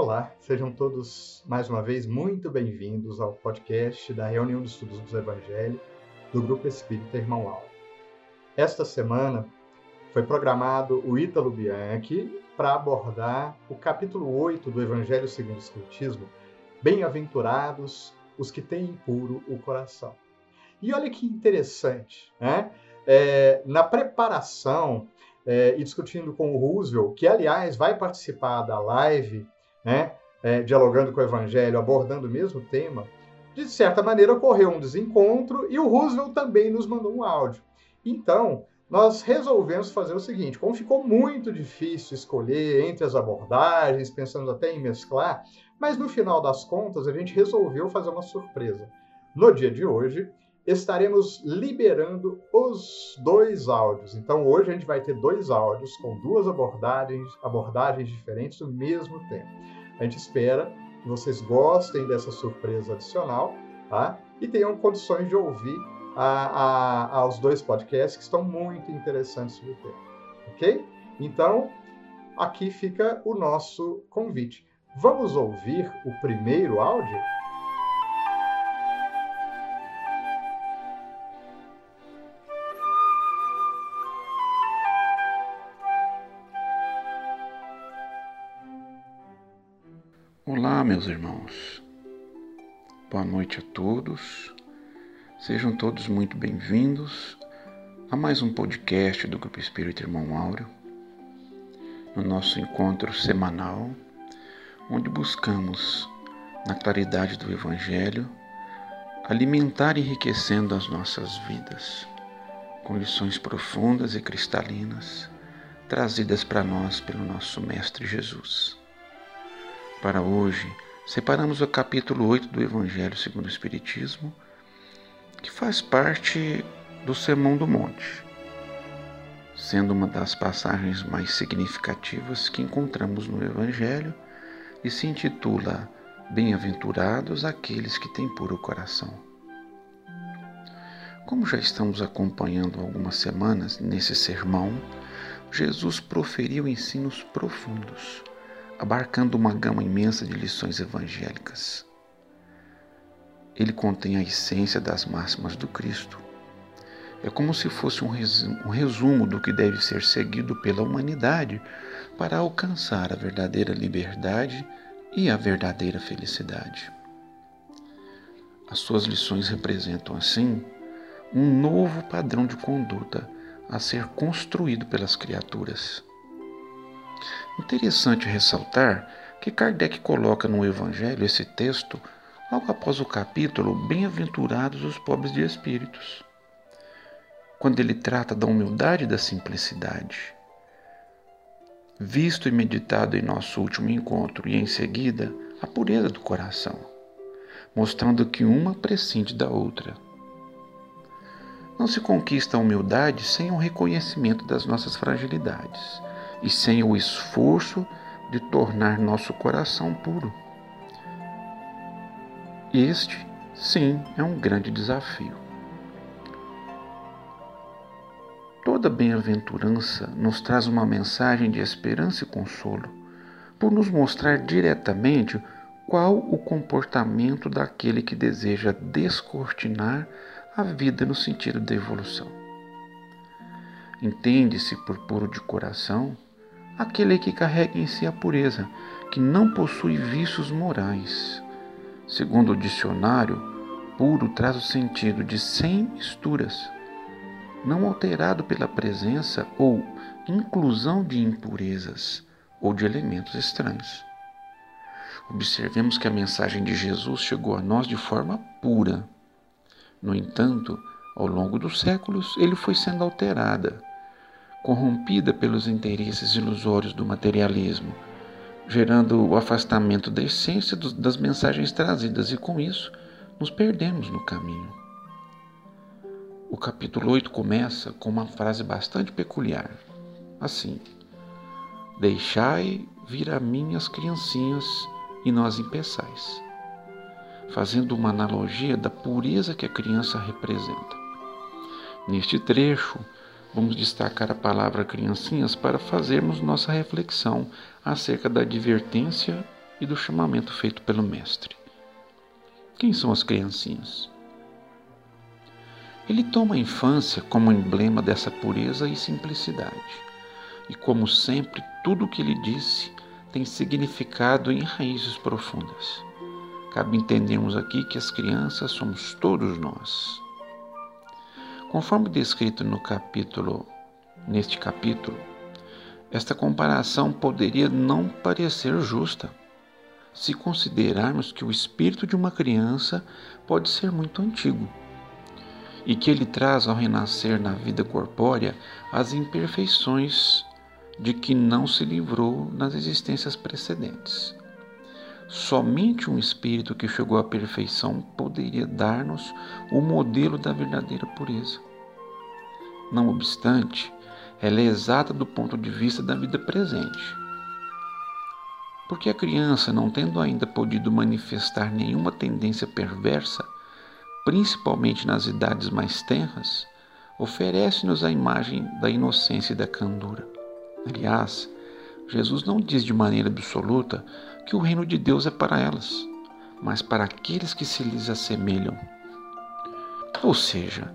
Olá, sejam todos mais uma vez muito bem-vindos ao podcast da Reunião de Estudos do Evangelho do Grupo Espírita Irmão Alves. Esta semana foi programado o Ítalo Bianchi para abordar o capítulo 8 do Evangelho segundo o Espiritismo, Bem-aventurados os que têm impuro o coração. E olha que interessante, né? É, na preparação é, e discutindo com o Roosevelt, que aliás vai participar da live né, é, dialogando com o Evangelho, abordando o mesmo tema, de certa maneira ocorreu um desencontro e o Roosevelt também nos mandou um áudio. Então, nós resolvemos fazer o seguinte: como ficou muito difícil escolher entre as abordagens, pensando até em mesclar, mas no final das contas a gente resolveu fazer uma surpresa. No dia de hoje, estaremos liberando os dois áudios. Então hoje a gente vai ter dois áudios com duas abordagens, abordagens diferentes do mesmo tema. A gente espera que vocês gostem dessa surpresa adicional tá? e tenham condições de ouvir a, a, dois podcasts que estão muito interessantes sobre o tema. Ok? Então, aqui fica o nosso convite. Vamos ouvir o primeiro áudio? Meus irmãos. Boa noite a todos. Sejam todos muito bem-vindos a mais um podcast do Grupo Espírito Irmão Áureo, no nosso encontro semanal, onde buscamos, na claridade do Evangelho, alimentar e enriquecendo as nossas vidas com lições profundas e cristalinas trazidas para nós pelo nosso Mestre Jesus. Para hoje, separamos o capítulo 8 do Evangelho segundo o Espiritismo, que faz parte do Sermão do Monte, sendo uma das passagens mais significativas que encontramos no Evangelho e se intitula Bem-aventurados aqueles que têm puro coração. Como já estamos acompanhando algumas semanas nesse sermão, Jesus proferiu ensinos profundos abarcando uma gama imensa de lições evangélicas. Ele contém a essência das máximas do Cristo. É como se fosse um resumo do que deve ser seguido pela humanidade para alcançar a verdadeira liberdade e a verdadeira felicidade. As suas lições representam, assim, um novo padrão de conduta a ser construído pelas criaturas Interessante ressaltar que Kardec coloca no Evangelho esse texto logo após o capítulo Bem-aventurados os pobres de espíritos, quando ele trata da humildade e da simplicidade. Visto e meditado em nosso último encontro, e em seguida a pureza do coração, mostrando que uma prescinde da outra. Não se conquista a humildade sem o reconhecimento das nossas fragilidades e sem o esforço de tornar nosso coração puro. Este, sim, é um grande desafio. Toda bem-aventurança nos traz uma mensagem de esperança e consolo, por nos mostrar diretamente qual o comportamento daquele que deseja descortinar a vida no sentido da evolução. Entende-se por puro de coração aquele que carrega em si a pureza, que não possui vícios morais. Segundo o dicionário, puro traz o sentido de sem misturas, não alterado pela presença ou inclusão de impurezas ou de elementos estranhos. Observemos que a mensagem de Jesus chegou a nós de forma pura. No entanto, ao longo dos séculos, ele foi sendo alterada corrompida pelos interesses ilusórios do materialismo, gerando o afastamento da essência das mensagens trazidas e com isso nos perdemos no caminho. O capítulo 8 começa com uma frase bastante peculiar, assim: Deixai vir a mim as criancinhas e não as impeçais, fazendo uma analogia da pureza que a criança representa. Neste trecho, Vamos destacar a palavra criancinhas para fazermos nossa reflexão acerca da advertência e do chamamento feito pelo Mestre. Quem são as criancinhas? Ele toma a infância como emblema dessa pureza e simplicidade. E como sempre, tudo o que ele disse tem significado em raízes profundas. Cabe entendermos aqui que as crianças somos todos nós. Conforme descrito no capítulo, neste capítulo, esta comparação poderia não parecer justa, se considerarmos que o espírito de uma criança pode ser muito antigo e que ele traz ao renascer na vida corpórea as imperfeições de que não se livrou nas existências precedentes. Somente um espírito que chegou à perfeição poderia dar-nos o modelo da verdadeira pureza. Não obstante, ela é exata do ponto de vista da vida presente. Porque a criança, não tendo ainda podido manifestar nenhuma tendência perversa, principalmente nas idades mais tenras, oferece-nos a imagem da inocência e da candura. Aliás, Jesus não diz de maneira absoluta que o reino de Deus é para elas, mas para aqueles que se lhes assemelham. Ou seja,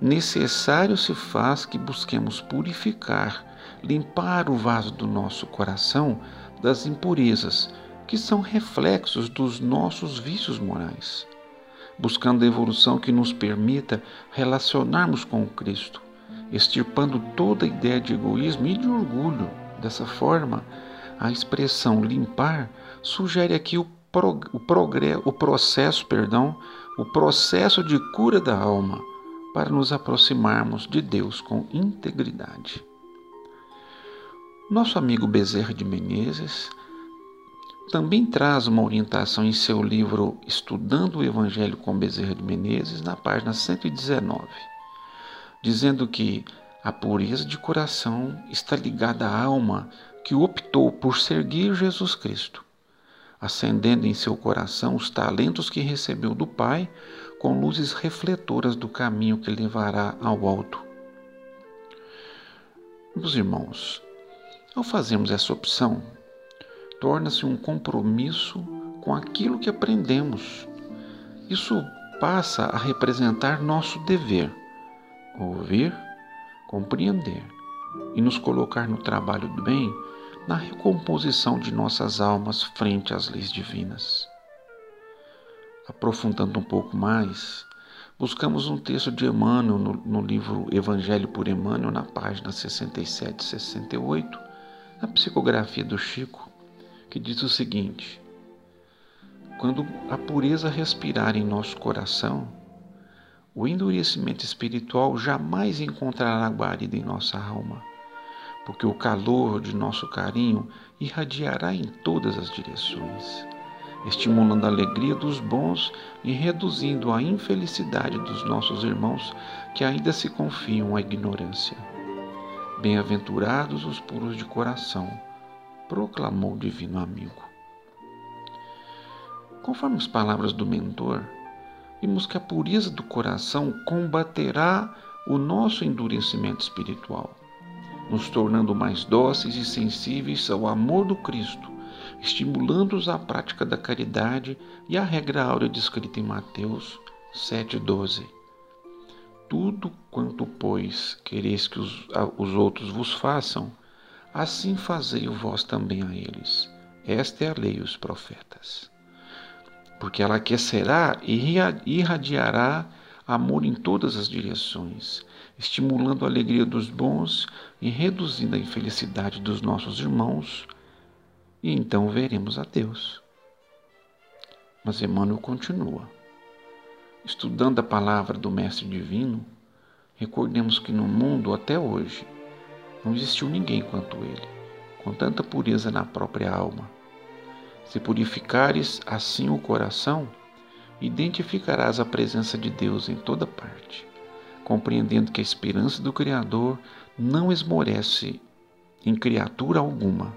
necessário se faz que busquemos purificar, limpar o vaso do nosso coração das impurezas, que são reflexos dos nossos vícios morais buscando a evolução que nos permita relacionarmos com o Cristo, extirpando toda a ideia de egoísmo e de orgulho. Dessa forma, a expressão limpar sugere aqui o, prog o, progresso, o processo, perdão, o processo de cura da alma para nos aproximarmos de Deus com integridade. Nosso amigo Bezerra de Menezes também traz uma orientação em seu livro Estudando o Evangelho com Bezerra de Menezes, na página 119, dizendo que a pureza de coração está ligada à alma que optou por seguir Jesus Cristo, acendendo em seu coração os talentos que recebeu do Pai com luzes refletoras do caminho que levará ao alto. Meus irmãos, ao fazermos essa opção, torna-se um compromisso com aquilo que aprendemos. Isso passa a representar nosso dever, ouvir, compreender e nos colocar no trabalho do bem na recomposição de nossas almas frente às leis divinas. Aprofundando um pouco mais, buscamos um texto de Emmanuel no, no livro Evangelho por Emmanuel, na página 67 e 68, na psicografia do Chico, que diz o seguinte: Quando a pureza respirar em nosso coração, o endurecimento espiritual jamais encontrará guarida em nossa alma, porque o calor de nosso carinho irradiará em todas as direções, estimulando a alegria dos bons e reduzindo a infelicidade dos nossos irmãos que ainda se confiam à ignorância. Bem-aventurados os puros de coração proclamou o divino amigo. Conforme as palavras do mentor, vimos que a pureza do coração combaterá o nosso endurecimento espiritual, nos tornando mais dóceis e sensíveis ao amor do Cristo, estimulando-os à prática da caridade e à regra áurea descrita em Mateus 7,12. Tudo quanto, pois, quereis que os, os outros vos façam, assim fazei vós também a eles. Esta é a lei os profetas. Porque ela aquecerá e irradiará amor em todas as direções, estimulando a alegria dos bons e reduzindo a infelicidade dos nossos irmãos, e então veremos a Deus. Mas Emmanuel continua. Estudando a palavra do Mestre Divino, recordemos que no mundo até hoje não existiu ninguém quanto ele, com tanta pureza na própria alma. Se purificares assim o coração, identificarás a presença de Deus em toda parte, compreendendo que a esperança do Criador não esmorece em criatura alguma,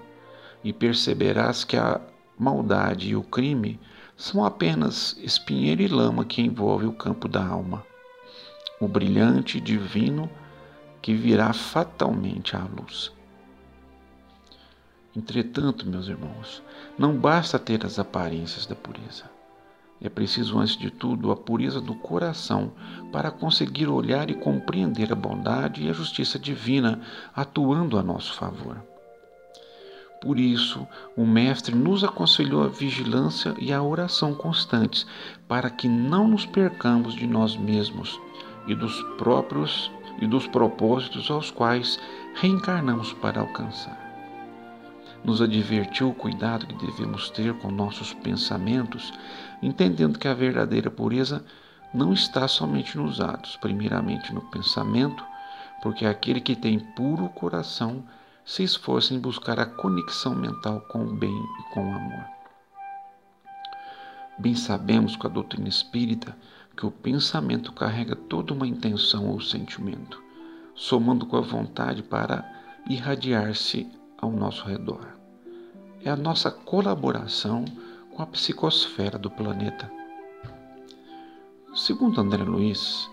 e perceberás que a maldade e o crime são apenas espinheiro e lama que envolve o campo da alma. O brilhante divino que virá fatalmente à luz. Entretanto, meus irmãos, não basta ter as aparências da pureza. É preciso, antes de tudo, a pureza do coração para conseguir olhar e compreender a bondade e a justiça divina atuando a nosso favor. Por isso, o Mestre nos aconselhou a vigilância e a oração constantes, para que não nos percamos de nós mesmos e dos próprios e dos propósitos aos quais reencarnamos para alcançar. Nos advertiu o cuidado que devemos ter com nossos pensamentos, entendendo que a verdadeira pureza não está somente nos atos, primeiramente no pensamento, porque aquele que tem puro coração se esforça em buscar a conexão mental com o bem e com o amor. Bem sabemos com a doutrina espírita que o pensamento carrega toda uma intenção ou sentimento, somando com a vontade para irradiar-se ao nosso redor. É a nossa colaboração com a psicosfera do planeta. Segundo André Luiz,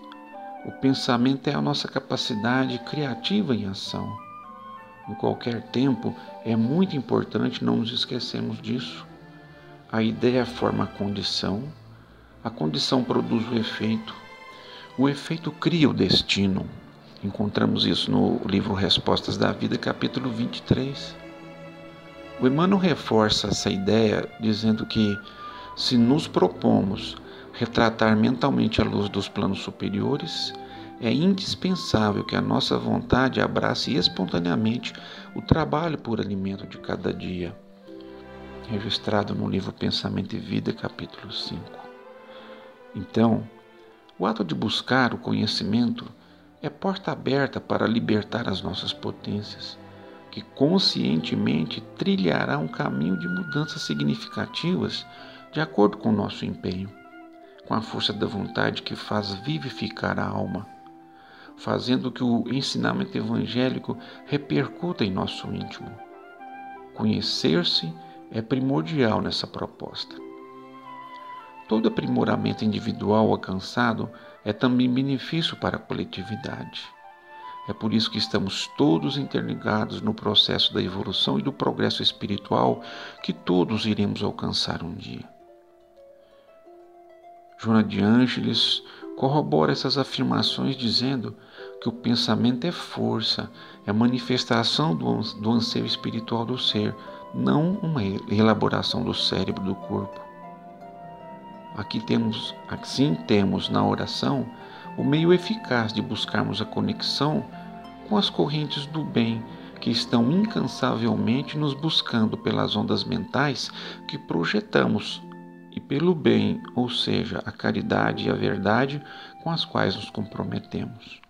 o pensamento é a nossa capacidade criativa em ação em qualquer tempo, é muito importante não nos esquecermos disso. A ideia forma a condição, a condição produz o efeito, o efeito cria o destino. Encontramos isso no livro Respostas da Vida, capítulo 23. O Emmanuel reforça essa ideia dizendo que, se nos propomos retratar mentalmente a luz dos planos superiores, é indispensável que a nossa vontade abrace espontaneamente o trabalho por alimento de cada dia, registrado no livro Pensamento e Vida, capítulo 5. Então, o ato de buscar o conhecimento é porta aberta para libertar as nossas potências, que conscientemente trilhará um caminho de mudanças significativas de acordo com o nosso empenho, com a força da vontade que faz vivificar a alma fazendo que o ensinamento evangélico repercuta em nosso íntimo. Conhecer-se é primordial nessa proposta. Todo aprimoramento individual alcançado é também benefício para a coletividade. É por isso que estamos todos interligados no processo da evolução e do progresso espiritual que todos iremos alcançar um dia. Joana de Ângeles corrobora essas afirmações dizendo que o pensamento é força, é manifestação do, do anseio espiritual do ser, não uma elaboração do cérebro do corpo. Aqui temos, assim temos na oração o meio eficaz de buscarmos a conexão com as correntes do bem que estão incansavelmente nos buscando pelas ondas mentais que projetamos e pelo bem, ou seja, a caridade e a verdade com as quais nos comprometemos.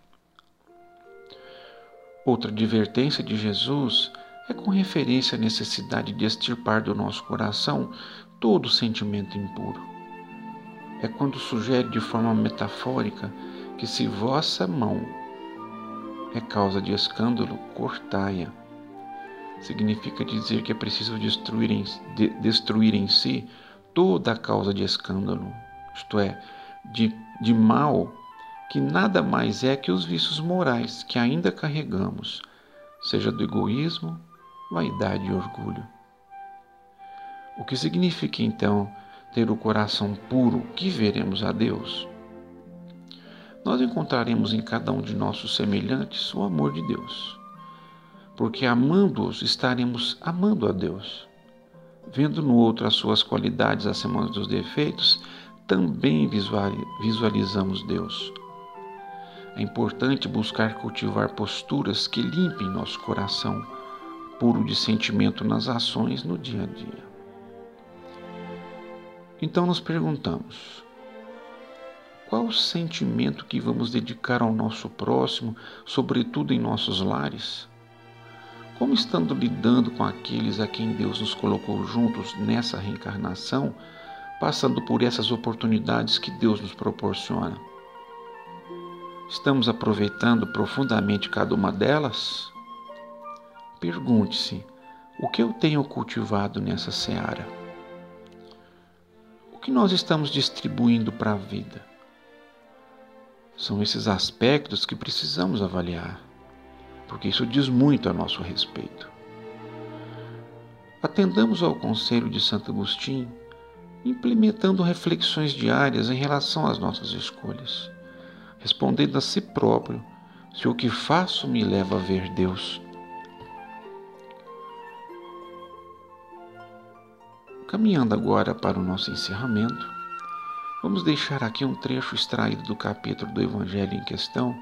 Outra advertência de Jesus é com referência à necessidade de extirpar do nosso coração todo sentimento impuro. É quando sugere de forma metafórica que se vossa mão é causa de escândalo, cortai-a. Significa dizer que é preciso destruir em, de, destruir em si toda a causa de escândalo, isto é, de, de mal que nada mais é que os vícios morais que ainda carregamos, seja do egoísmo, vaidade e orgulho. O que significa então ter o coração puro que veremos a Deus? Nós encontraremos em cada um de nossos semelhantes o amor de Deus, porque amando-os estaremos amando a Deus. Vendo no outro as suas qualidades acima dos defeitos, também visualizamos Deus. É importante buscar cultivar posturas que limpem nosso coração, puro de sentimento nas ações no dia a dia. Então nos perguntamos: qual o sentimento que vamos dedicar ao nosso próximo, sobretudo em nossos lares? Como estando lidando com aqueles a quem Deus nos colocou juntos nessa reencarnação, passando por essas oportunidades que Deus nos proporciona? Estamos aproveitando profundamente cada uma delas? Pergunte-se: o que eu tenho cultivado nessa seara? Que nós estamos distribuindo para a vida? São esses aspectos que precisamos avaliar porque isso diz muito a nosso respeito. atendamos ao conselho de Santo Agostinho, implementando reflexões diárias em relação às nossas escolhas, respondendo a si próprio se o que faço me leva a ver Deus. Caminhando agora para o nosso encerramento, vamos deixar aqui um trecho extraído do capítulo do Evangelho em questão,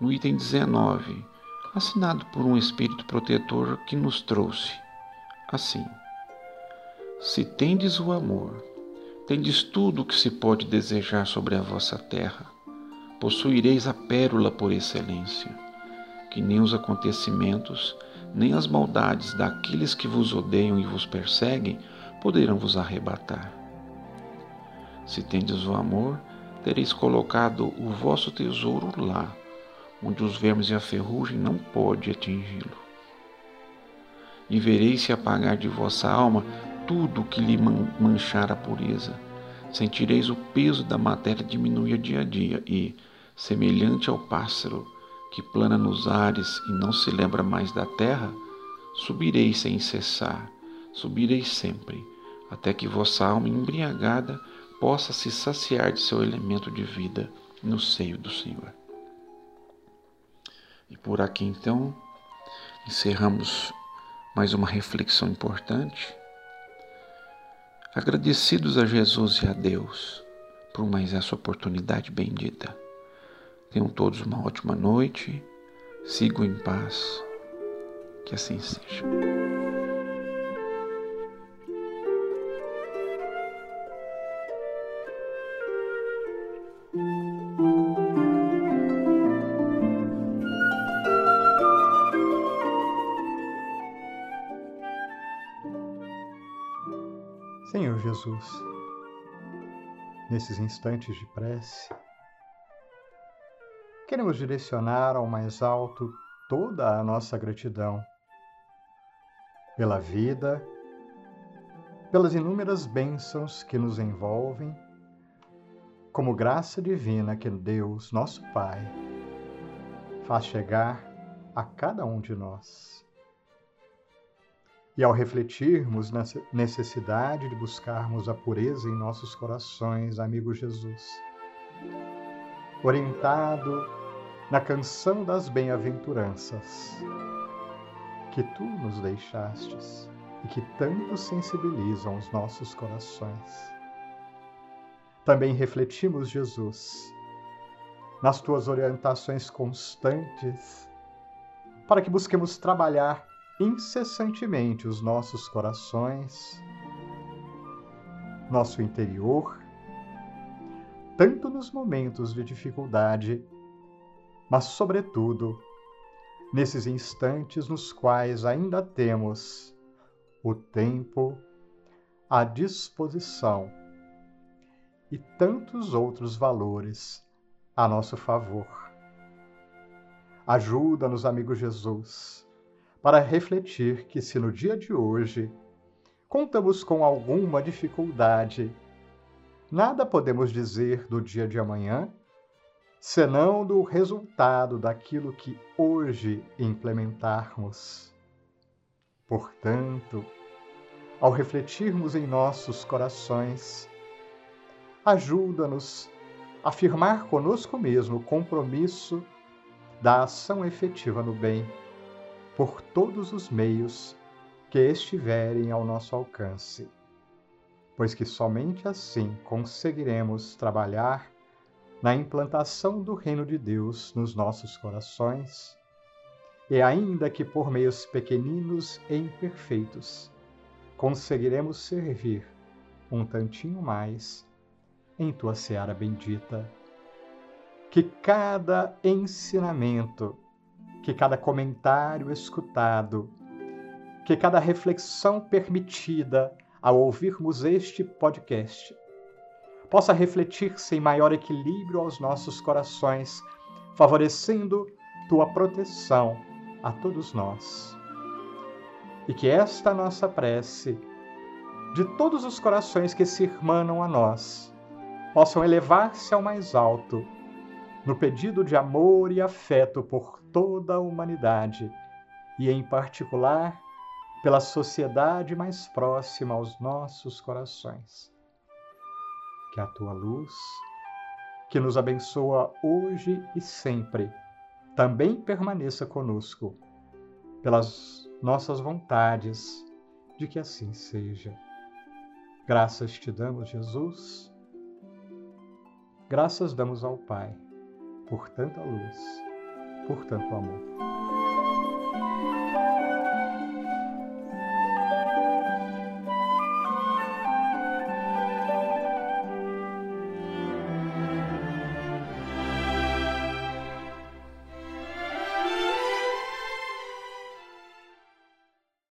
no item 19, assinado por um Espírito protetor que nos trouxe. Assim: Se tendes o amor, tendes tudo o que se pode desejar sobre a vossa terra, possuireis a pérola por excelência, que nem os acontecimentos, nem as maldades daqueles que vos odeiam e vos perseguem poderão vos arrebatar. Se tendes o amor, tereis colocado o vosso tesouro lá, onde os vermes e a ferrugem não pode atingi-lo e vereis se apagar de vossa alma tudo que lhe manchar a pureza. Sentireis o peso da matéria diminuir dia a dia e, semelhante ao pássaro que plana nos ares e não se lembra mais da terra, subireis sem cessar, subireis sempre, até que vossa alma embriagada possa se saciar de seu elemento de vida no seio do Senhor. E por aqui então encerramos mais uma reflexão importante. Agradecidos a Jesus e a Deus por mais essa oportunidade bendita. Tenham todos uma ótima noite, sigam em paz, que assim seja. Jesus, nesses instantes de prece, queremos direcionar ao mais alto toda a nossa gratidão pela vida, pelas inúmeras bênçãos que nos envolvem, como graça divina que Deus, nosso Pai, faz chegar a cada um de nós. E ao refletirmos na necessidade de buscarmos a pureza em nossos corações, amigo Jesus, orientado na canção das bem-aventuranças que tu nos deixastes e que tanto sensibilizam os nossos corações. Também refletimos, Jesus, nas tuas orientações constantes, para que busquemos trabalhar incessantemente os nossos corações, nosso interior, tanto nos momentos de dificuldade, mas, sobretudo, nesses instantes nos quais ainda temos o tempo, a disposição e tantos outros valores a nosso favor. Ajuda-nos, amigo Jesus para refletir que, se no dia de hoje contamos com alguma dificuldade, nada podemos dizer do dia de amanhã, senão do resultado daquilo que hoje implementarmos. Portanto, ao refletirmos em nossos corações, ajuda-nos a afirmar conosco mesmo o compromisso da ação efetiva no bem por todos os meios que estiverem ao nosso alcance, pois que somente assim conseguiremos trabalhar na implantação do reino de Deus nos nossos corações, e ainda que por meios pequeninos e imperfeitos, conseguiremos servir um tantinho mais em tua seara bendita. Que cada ensinamento que cada comentário escutado, que cada reflexão permitida ao ouvirmos este podcast possa refletir-se em maior equilíbrio aos nossos corações, favorecendo tua proteção a todos nós. E que esta nossa prece, de todos os corações que se irmanam a nós, possam elevar-se ao mais alto no pedido de amor e afeto por toda a humanidade e, em particular, pela sociedade mais próxima aos nossos corações. Que a tua luz, que nos abençoa hoje e sempre, também permaneça conosco, pelas nossas vontades, de que assim seja. Graças te damos, Jesus. Graças damos ao Pai por tanta luz, por tanto amor.